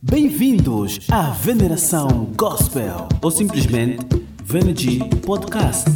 Bem-vindos à Veneração Gospel ou simplesmente VNG Podcast.